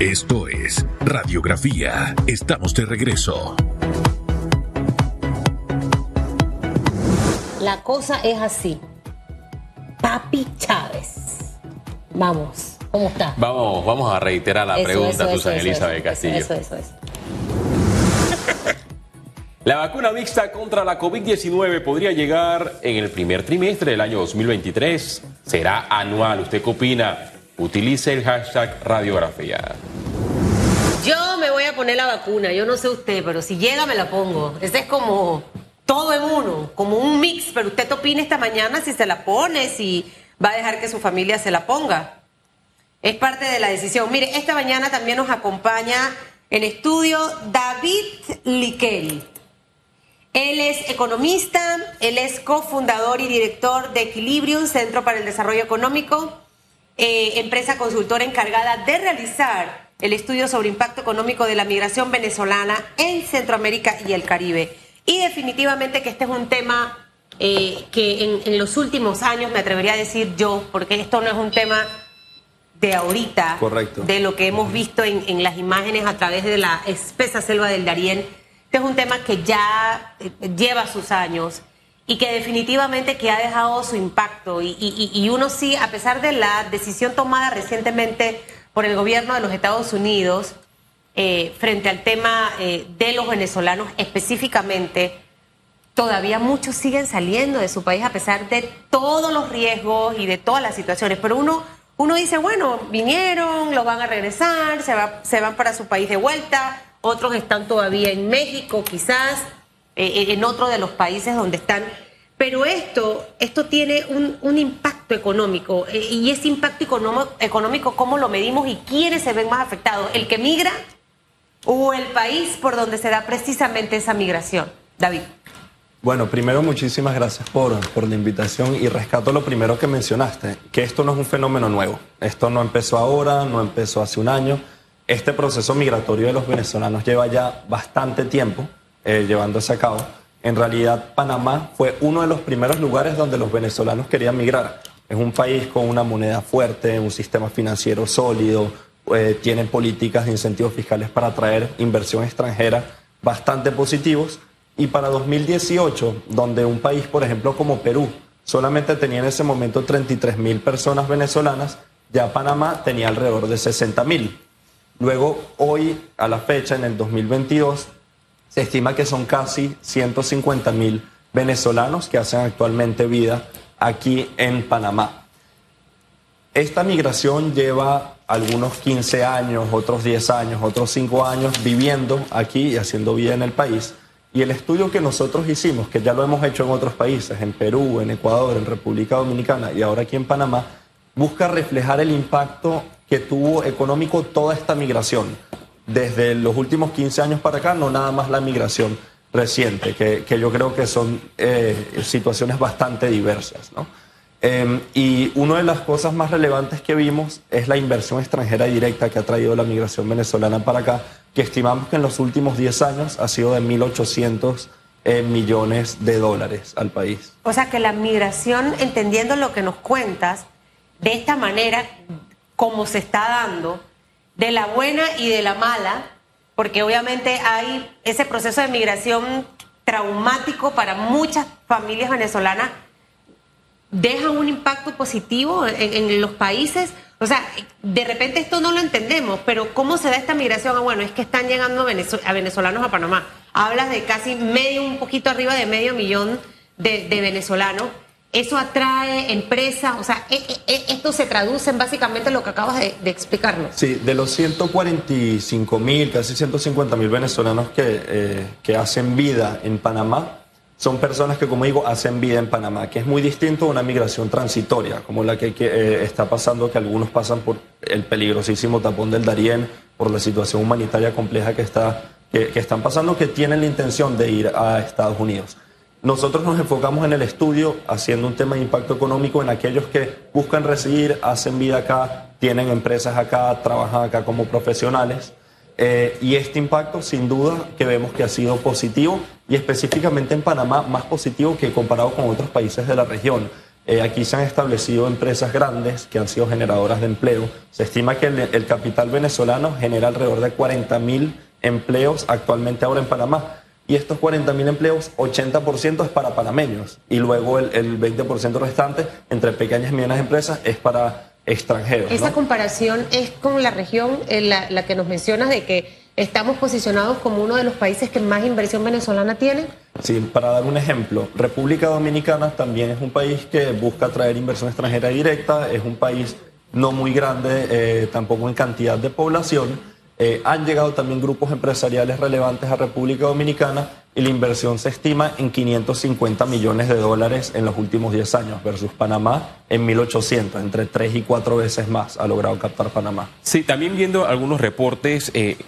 Esto es Radiografía. Estamos de regreso. La cosa es así. Papi Chávez. Vamos, ¿cómo está? Vamos, vamos a reiterar la Eso, pregunta, eso, Susan eso, Elizabeth eso, Castillo. Eso, eso, eso. La vacuna mixta contra la COVID-19 podría llegar en el primer trimestre del año 2023. Será anual. ¿Usted qué opina? Utilice el hashtag radiografía. Yo me voy a poner la vacuna, yo no sé usted, pero si llega me la pongo. Ese es como todo en uno, como un mix, pero usted opina esta mañana si se la pone, si va a dejar que su familia se la ponga. Es parte de la decisión. Mire, esta mañana también nos acompaña en estudio David Liqueri. Él es economista, él es cofundador y director de Equilibrium, Centro para el Desarrollo Económico, eh, empresa consultora encargada de realizar el estudio sobre impacto económico de la migración venezolana en Centroamérica y el Caribe. Y definitivamente que este es un tema eh, que en, en los últimos años, me atrevería a decir yo, porque esto no es un tema de ahorita, Correcto. de lo que hemos visto en, en las imágenes a través de la espesa selva del Darién. Este es un tema que ya eh, lleva sus años y que definitivamente que ha dejado su impacto. Y, y- uno sí, a pesar de la decisión tomada recientemente por el gobierno de los Estados Unidos eh, frente al tema eh, de los venezolanos específicamente, todavía muchos siguen saliendo de su país a pesar de todos los riesgos y de todas las situaciones. Pero uno, uno dice, bueno, vinieron, los van a regresar, se, va- se van para su país de vuelta, otros están todavía en México, quizás, eh, en otro de los países donde están. Pero esto, esto tiene un, un impacto económico. eh, y ese impacto económico, económico, ¿cómo lo medimos y quiénes se ven más afectados? ¿El que migra o el país por donde se da precisamente esa migración? David. Bueno, primero muchísimas gracias por, por la invitación y rescato lo primero que mencionaste, que esto no es un fenómeno nuevo. Esto no empezó ahora, no empezó hace un año. Este proceso migratorio de los venezolanos lleva ya bastante tiempo eh, llevándose a cabo. En realidad, Panamá fue uno de los primeros lugares donde los venezolanos querían migrar. Es un país con una moneda fuerte, un sistema financiero sólido, eh, tiene políticas de incentivos fiscales para atraer inversión extranjera bastante positivos. Y para 2018, donde un país, por ejemplo, como Perú, solamente tenía en ese momento 33 mil personas venezolanas, ya Panamá tenía alrededor de 60 mil. Luego, hoy, a la fecha, en el 2022, se estima que son casi 150 mil venezolanos que hacen actualmente vida aquí en Panamá. Esta migración lleva algunos 15 años, otros 10 años, otros 5 años viviendo aquí y haciendo vida en el país. Y el estudio que nosotros hicimos, que ya lo hemos hecho en otros países, en Perú, en Ecuador, en República Dominicana y ahora aquí en Panamá, busca reflejar el impacto que tuvo económico toda esta migración. Desde los últimos 15 años para acá, no nada más la migración reciente, que, que yo creo que son eh, situaciones bastante diversas. ¿no? Eh, y una de las cosas más relevantes que vimos es la inversión extranjera directa que ha traído la migración venezolana para acá, que estimamos que en los últimos 10 años ha sido de 1.800 eh, millones de dólares al país. O sea que la migración, entendiendo lo que nos cuentas, de esta manera, como se está dando, de la buena y de la mala, porque obviamente hay ese proceso de migración traumático para muchas familias venezolanas, deja un impacto positivo en, los países. O sea, de repente esto no lo entendemos, pero ¿cómo se da esta migración? Ah, bueno, es que están llegando a venezolanos a Panamá. Hablas de casi medio, un poquito arriba de medio millón de venezolanos. Eso atrae empresas, o sea, e- e- e- esto se traduce en básicamente lo que acabas de, de explicarnos. Sí, de los 145 mil, casi 150 mil venezolanos que, eh, que hacen vida en Panamá, son personas que, como digo, hacen vida en Panamá, que es muy distinto a una migración transitoria, como la que, eh, está pasando, que algunos pasan por el peligrosísimo tapón del Darién, por la situación humanitaria compleja que, está, que, que están pasando, que tienen la intención de ir a Estados Unidos. Nosotros nos enfocamos en el estudio haciendo un tema de impacto económico en aquellos que buscan residir, hacen vida acá, tienen empresas acá, trabajan acá como profesionales. Eh, y este impacto, sin duda, que vemos que ha sido positivo y específicamente en Panamá más positivo que comparado con otros países de la región. Eh, aquí se han establecido empresas grandes que han sido generadoras de empleo. Se estima que el, capital venezolano genera alrededor de 40 mil empleos actualmente ahora en Panamá. Y estos 40 mil empleos, 80% es para panameños. Y luego el, 20% restante, entre pequeñas y medianas empresas, es para extranjeros. Esa comparación es con la región, en la, la que nos mencionas de que estamos posicionados como uno de los países que más inversión venezolana tiene? Sí, para dar un ejemplo, República Dominicana también es un país que busca traer inversión extranjera directa, es un país no muy grande, eh, tampoco en cantidad de población. Eh, han llegado también grupos empresariales relevantes a República Dominicana y la inversión se estima en 550 millones de dólares en los últimos 10 años versus Panamá en 1800, entre 3 y 4 veces más ha logrado captar Panamá. Sí, también viendo algunos reportes, eh,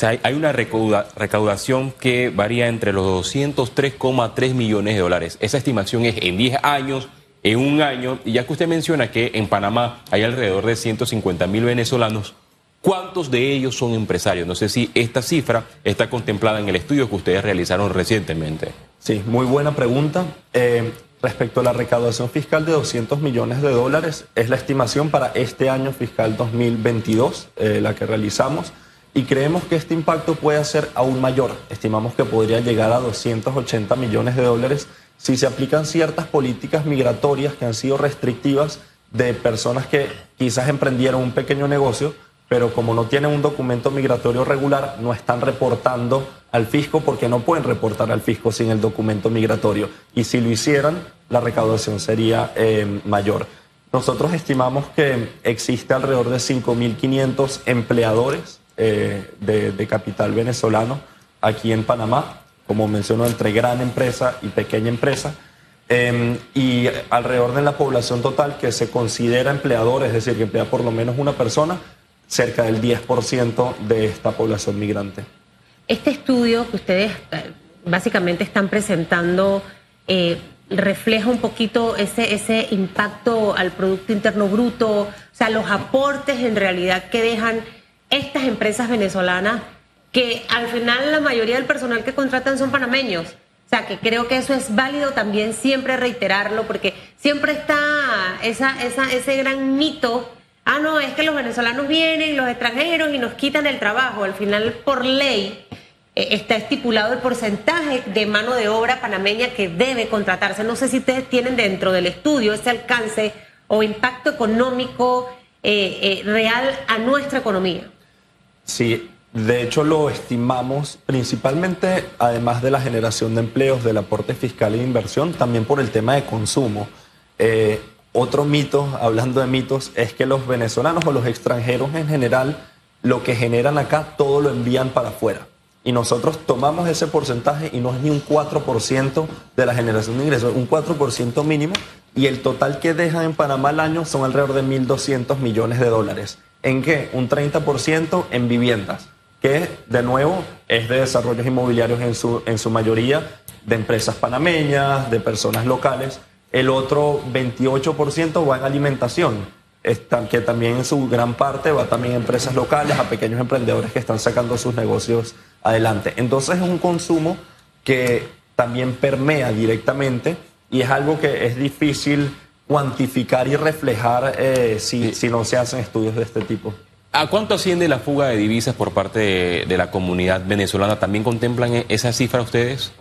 hay una recaudación que varía entre los 203,3 millones de dólares. Esa estimación es en 10 años, en un año, y ya que usted menciona que en Panamá hay alrededor de 150 mil venezolanos, ¿Cuántos de ellos son empresarios? No sé si esta cifra está contemplada en el estudio que ustedes realizaron recientemente. Sí, muy buena pregunta. Eh, respecto a la recaudación fiscal de 200 millones de dólares, es la estimación para este año fiscal 2022, eh, la que realizamos, y creemos que este impacto puede ser aún mayor. Estimamos que podría llegar a 280 millones de dólares si se aplican ciertas políticas migratorias que han sido restrictivas de personas que quizás emprendieron un pequeño negocio pero como no tienen un documento migratorio regular, no están reportando al fisco porque no pueden reportar al fisco sin el documento migratorio. Y si lo hicieran, la recaudación sería eh, mayor. Nosotros estimamos que existe alrededor de 5.500 empleadores eh, de, capital venezolano aquí en Panamá, como mencionó, entre gran empresa y pequeña empresa. Em, y alrededor de la población total que se considera empleador, es decir, que emplea por lo menos una persona, cerca del 10% de esta población migrante. Este estudio que ustedes eh, básicamente están presentando eh, refleja un poquito ese, ese impacto al Producto Interno Bruto, o sea, los aportes en realidad que dejan estas empresas venezolanas, que al final la mayoría del personal que contratan son panameños. O sea, que creo que eso es válido también siempre reiterarlo, porque siempre está esa, esa, ese gran mito ah, no, es que los venezolanos vienen, los extranjeros, y nos quitan el trabajo. Al final, por ley, eh, está estipulado el porcentaje de mano de obra panameña que debe contratarse. No sé si ustedes tienen dentro del estudio ese alcance o impacto económico eh, eh, real a nuestra economía. Sí, de hecho lo estimamos principalmente, además de la generación de empleos, del aporte fiscal e inversión, también por el tema de consumo. Otro mito, hablando de mitos, es que los venezolanos o los extranjeros en general, lo que generan acá, todo lo envían para afuera. Y nosotros tomamos ese porcentaje y no es ni un 4% de la generación de ingresos, un 4% mínimo. Y el total que dejan en Panamá al año son alrededor de 1.200 millones de dólares. ¿En qué? Un 30% en viviendas, que de nuevo es de desarrollos inmobiliarios en su, en su mayoría, de empresas panameñas, de personas locales el otro 28% va en alimentación, que también en su gran parte va también a empresas locales, a pequeños emprendedores que están sacando sus negocios adelante. Entonces es un consumo que también permea directamente y es algo que es difícil cuantificar y reflejar eh, si, si no se hacen estudios de este tipo. ¿A cuánto asciende la fuga de divisas por parte de, de la comunidad venezolana? ¿También contemplan esa cifra ustedes?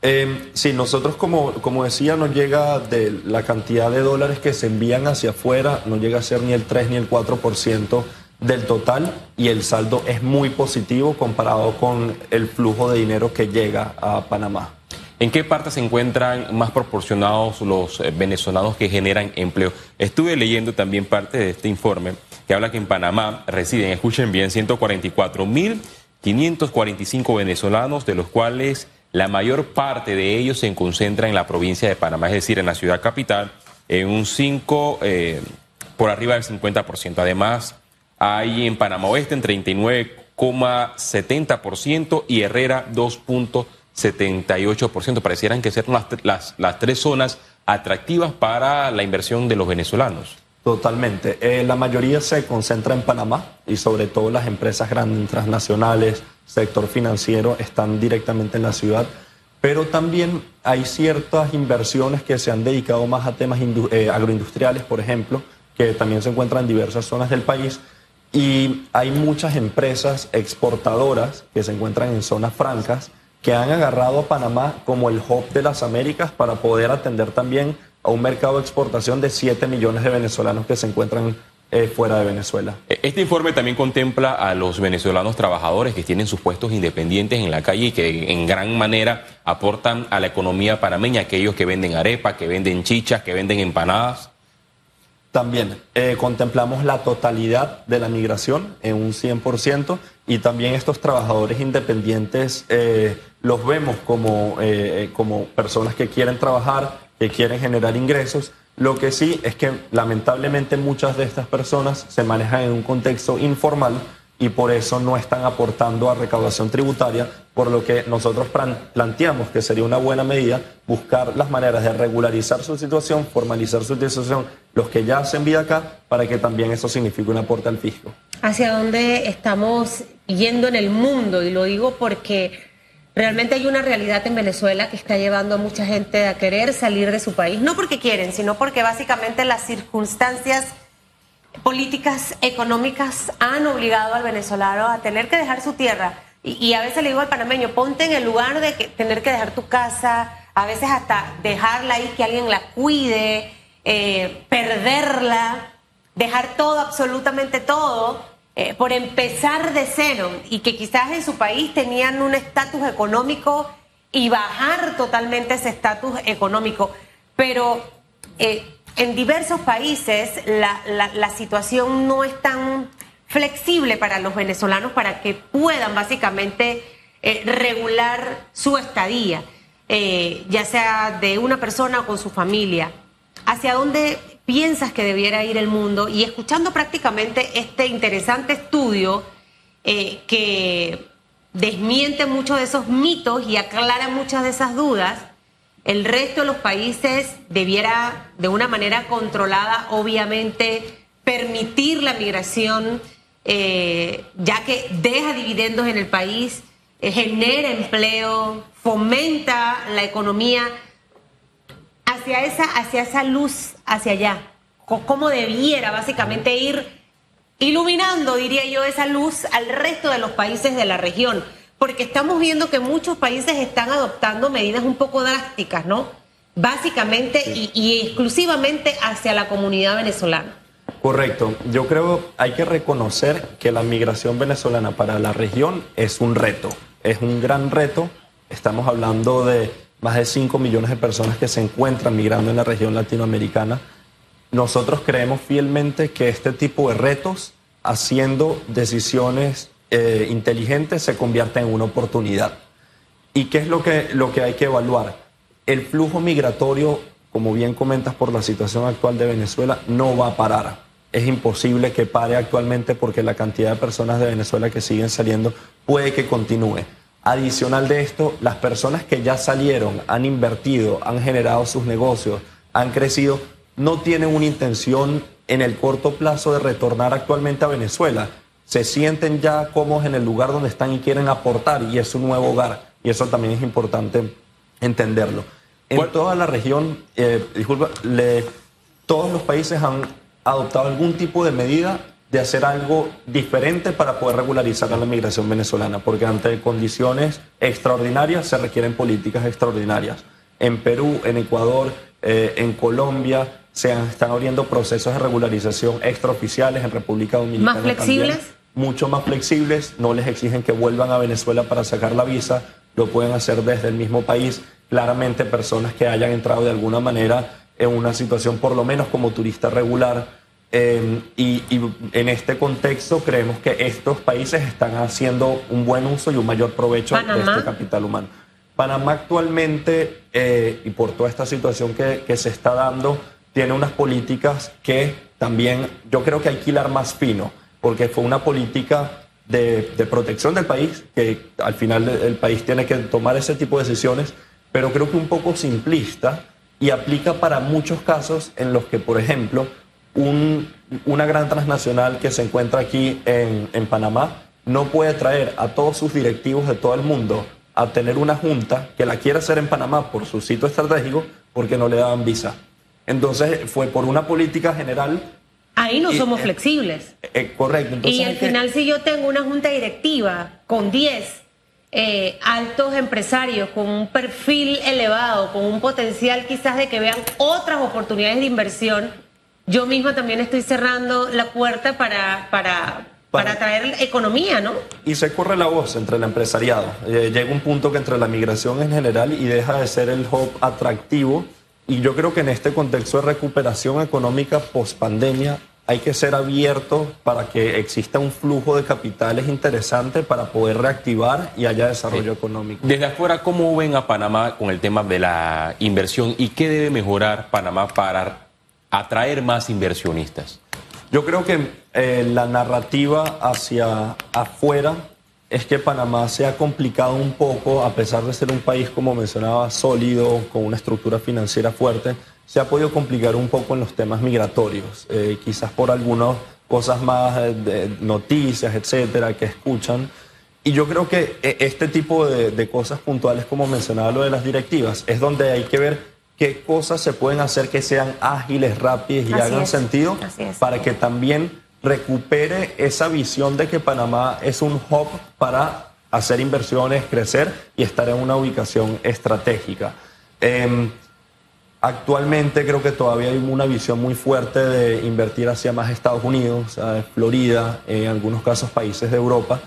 Eh, sí, nosotros como, como decía, nos llega de la cantidad de dólares que se envían hacia afuera, no llega a ser ni el 3 ni el 4% del total y el saldo es muy positivo comparado con el flujo de dinero que llega a Panamá. ¿En qué parte se encuentran más proporcionados los eh, venezolanos que generan empleo? Estuve leyendo también parte de este informe que habla que en Panamá residen, escuchen bien, 144.545 venezolanos, de los cuales la mayor parte de ellos se concentra en la provincia de Panamá, es decir, en la ciudad capital, en un 5, eh, por arriba del 50%. Además, hay en Panamá Oeste en 39,70% y Herrera 2.78%. Parecieran que ser las, las, las tres zonas atractivas para la inversión de los venezolanos. Totalmente. Eh, la mayoría se concentra en Panamá y sobre todo las empresas grandes transnacionales, sector financiero, están directamente en la ciudad. pero también hay ciertas inversiones que se han dedicado más a temas eh, agroindustriales, por ejemplo, que también se encuentran en diversas zonas del país. Y hay muchas empresas exportadoras que se encuentran en zonas francas que han agarrado a Panamá como el hub de las Américas para poder atender también a un mercado de exportación de 7 millones de venezolanos que se encuentran eh, fuera de Venezuela. E, este informe también contempla a los venezolanos trabajadores que tienen sus puestos independientes en la calle y que en gran manera aportan a la economía panameña, aquellos que venden arepas, que venden chichas, que venden empanadas. También eh, contemplamos la totalidad de la migración en un 100% y también estos trabajadores independientes eh, los vemos como, como personas que quieren trabajar, que quieren generar ingresos lo que sí es que lamentablemente muchas de estas personas se manejan en un contexto informal y por eso no están aportando a recaudación tributaria, por lo que nosotros planteamos que sería una buena medida buscar las maneras de regularizar su situación, formalizar su situación, los que ya hacen vida acá, para que también eso signifique un aporte al fisco. ¿Hacia dónde estamos yendo en el mundo? Y lo digo porque Realmente hay una realidad en Venezuela que está llevando a mucha gente a querer salir de su país, no porque quieren, sino porque básicamente las circunstancias políticas, económicas han obligado al venezolano a tener que dejar su tierra. Y, a veces le digo al panameño, ponte en el lugar de tener que dejar tu casa, a veces hasta dejarla ahí, que alguien la cuide, eh, perderla, dejar todo, absolutamente todo eh, por empezar de cero y que quizás en su país tenían un estatus económico y bajar totalmente ese estatus económico. Pero eh, en diversos países la, situación no es tan flexible para los venezolanos para que puedan básicamente eh, regular su estadía, ya sea de una persona o con su familia. ¿Hacia dónde piensas que debiera ir el mundo y escuchando prácticamente este interesante estudio eh, que desmiente muchos de esos mitos y aclara muchas de esas dudas, el resto de los países debiera de una manera controlada, obviamente, permitir la migración, eh, ya que deja dividendos en el país, eh, genera empleo, fomenta la economía hacia esa, hacia esa luz, hacia allá. Cómo debiera básicamente ir iluminando, diría yo, esa luz al resto de los países de la región. Porque estamos viendo que muchos países están adoptando medidas un poco drásticas, ¿no? Básicamente y, y exclusivamente hacia la comunidad venezolana. Correcto. Yo creo hay que reconocer que la migración venezolana para la región es un reto. Es un gran reto. Estamos hablando de más de 5 millones de personas que se encuentran migrando en la región latinoamericana. Nosotros creemos fielmente que este tipo de retos, haciendo decisiones eh, inteligentes, se convierten en una oportunidad. ¿Y qué es lo que, lo que hay que evaluar? El flujo migratorio, como bien comentas por la situación actual de Venezuela, no va a parar. Es imposible que pare actualmente porque la cantidad de personas de Venezuela que siguen saliendo puede que continúe. Adicional de esto, las personas que ya salieron, han invertido, han generado sus negocios, han crecido, no tienen una intención en el corto plazo de retornar actualmente a Venezuela. Se sienten ya cómodos en el lugar donde están y quieren aportar y es su nuevo hogar. Y eso también es importante entenderlo. En toda la región, eh, disculpa, todos los países han adoptado algún tipo de medida de hacer algo diferente para poder regularizar a la migración venezolana, porque ante condiciones extraordinarias se requieren políticas extraordinarias. En Perú, en Ecuador, eh, en Colombia se están abriendo procesos de regularización extraoficiales, en República Dominicana. ¿Más flexibles? mucho más flexibles, no les exigen que vuelvan a Venezuela para sacar la visa, lo pueden hacer desde el mismo país. Claramente personas que hayan entrado de alguna manera en una situación por lo menos como turista regular, Em, y, en este contexto creemos que estos países están haciendo un buen uso y un mayor provecho de este capital humano. Panamá actualmente, eh, y por toda esta situación que, que, se está dando, tiene unas políticas que también yo creo que hay que hilar más fino, porque fue una política de, de protección del país, que al final el país tiene que tomar ese tipo de decisiones, pero creo que un poco simplista y aplica para muchos casos en los que, por ejemplo, una gran transnacional que se encuentra aquí en, Panamá no puede traer a todos sus directivos de todo el mundo a tener una junta que la quiere hacer en Panamá por su sitio estratégico porque no le daban visa. Entonces fue por una política general. Ahí no somos flexibles. Eh, correcto. y al final si yo tengo una junta directiva con 10 eh, altos empresarios con un perfil elevado, con un potencial quizás de que vean otras oportunidades de inversión, yo misma también estoy cerrando la puerta para, para, para, traer economía, ¿no? Y se corre la voz entre el empresariado. Eh, llega un punto que entre la migración en general y deja de ser el hub atractivo. Y yo creo que en este contexto de recuperación económica post pandemia hay que ser abierto para que exista un flujo de capitales interesante para poder reactivar y haya desarrollo económico. Desde afuera, ¿cómo ven a Panamá con el tema de la inversión y qué debe mejorar Panamá para atraer más inversionistas? Yo creo que eh, la narrativa hacia afuera es que Panamá se ha complicado un poco, a pesar de ser un país, como mencionaba, sólido, con una estructura financiera fuerte, se ha podido complicar un poco en los temas migratorios, eh, quizás por algunas cosas más eh, de noticias, etcétera, que escuchan. Y yo creo que este tipo de, de cosas puntuales, como mencionaba lo de las directivas, es donde hay que ver qué cosas se pueden hacer que sean ágiles, rápidas y hagan sentido para que también recupere esa visión de que Panamá es un hub para hacer inversiones, crecer y estar en una ubicación estratégica. Em, actualmente creo que todavía hay una visión muy fuerte de invertir hacia más Estados Unidos, Florida, en algunos casos países de Europa,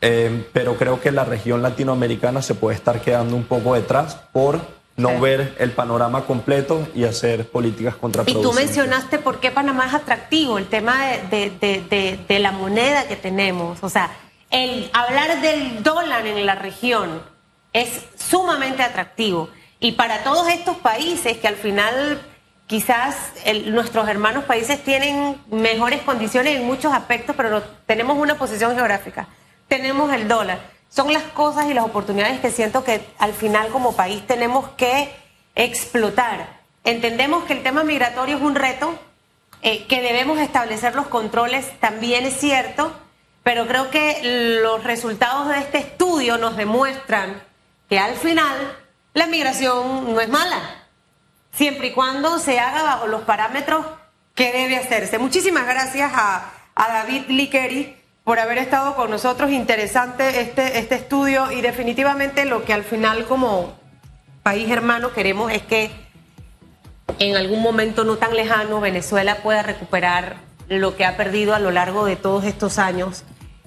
em, pero creo que la región latinoamericana se puede estar quedando un poco detrás por no ver el panorama completo y hacer políticas contraproducentes. Y tú mencionaste por qué Panamá es atractivo, el tema de, la moneda que tenemos. O sea, el hablar del dólar en la región es sumamente atractivo. Y para todos estos países que al final quizás nuestros hermanos países tienen mejores condiciones en muchos aspectos, pero no, tenemos una posición geográfica, tenemos el dólar son las cosas y las oportunidades que siento que al final como país tenemos que explotar. Entendemos que el tema migratorio es un reto, eh, que debemos establecer los controles, también es cierto, pero creo que los resultados de este estudio nos demuestran que al final la migración no es mala, siempre y cuando se haga bajo los parámetros que debe hacerse. Muchísimas gracias a, a David Liqueri por haber estado con nosotros. Interesante este, este estudio y definitivamente lo que al final como país hermano queremos es que en algún momento no tan lejano Venezuela pueda recuperar lo que ha perdido a lo largo de todos estos años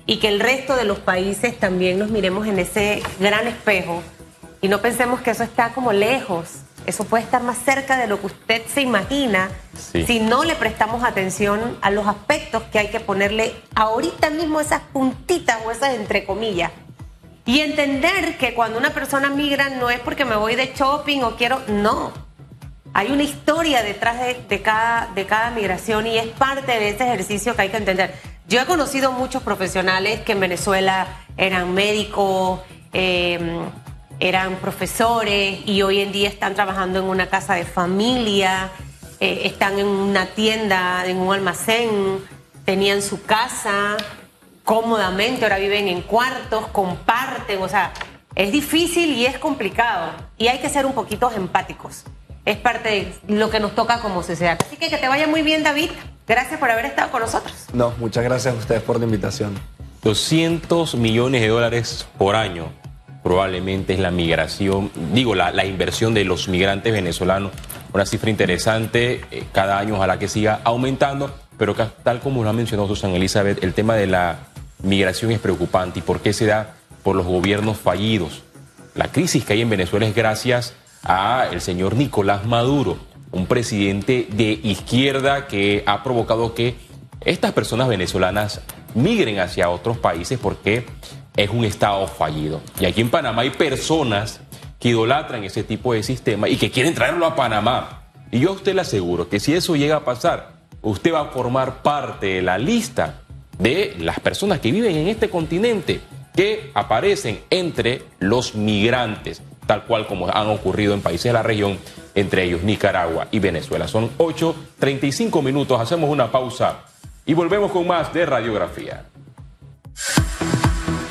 y que el resto de los países también nos miremos en ese gran espejo y no pensemos que eso está como lejos. Eso puede estar más cerca de lo que usted se imagina si no le prestamos atención a los aspectos que hay que ponerle ahorita mismo esas puntitas o esas entre comillas. Y entender que cuando una persona migra no es porque me voy de shopping o quiero, no. Hay una historia detrás de, cada, de cada migración y es parte de ese ejercicio que hay que entender. Yo he conocido muchos profesionales que en Venezuela eran médicos, eh, eran profesores y hoy en día están trabajando en una casa de familia, eh, están en una tienda, en un almacén, tenían su casa cómodamente, ahora viven en cuartos, comparten, o sea, es difícil y es complicado y hay que ser un poquito empáticos. Es parte de lo que nos toca como sociedad. Así que que te vaya muy bien, David. Gracias por haber estado con nosotros. No, muchas gracias a ustedes por la invitación. 200 millones de dólares por año probablemente es la migración, digo, la, inversión de los migrantes venezolanos, una cifra interesante, eh, cada año ojalá que siga aumentando, pero tal como lo ha mencionado Susana Elizabeth, el tema de la migración es preocupante. ¿Y por qué se da? Por los gobiernos fallidos. La crisis que hay en Venezuela es gracias a el señor Nicolás Maduro, un presidente de izquierda que ha provocado que estas personas venezolanas migren hacia otros países porque es un Estado fallido. Y aquí en Panamá hay personas que idolatran ese tipo de sistema y que quieren traerlo a Panamá. Y yo a usted le aseguro que si eso llega a pasar, usted va a formar parte de la lista de las personas que viven en este continente que aparecen entre los migrantes, tal cual como han ocurrido en países de la región, entre ellos Nicaragua y Venezuela. Son 8.35 minutos, hacemos una pausa y volvemos con más de radiografía.